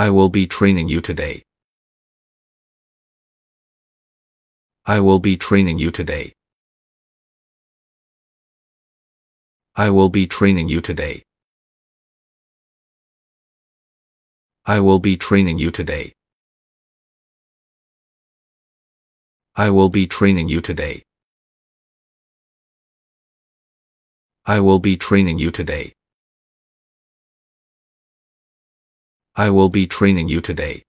I will be training you today. I will be training you today. I will be training you today. I will be training you today. I will be training you today. I will be training you today. I will be training you today.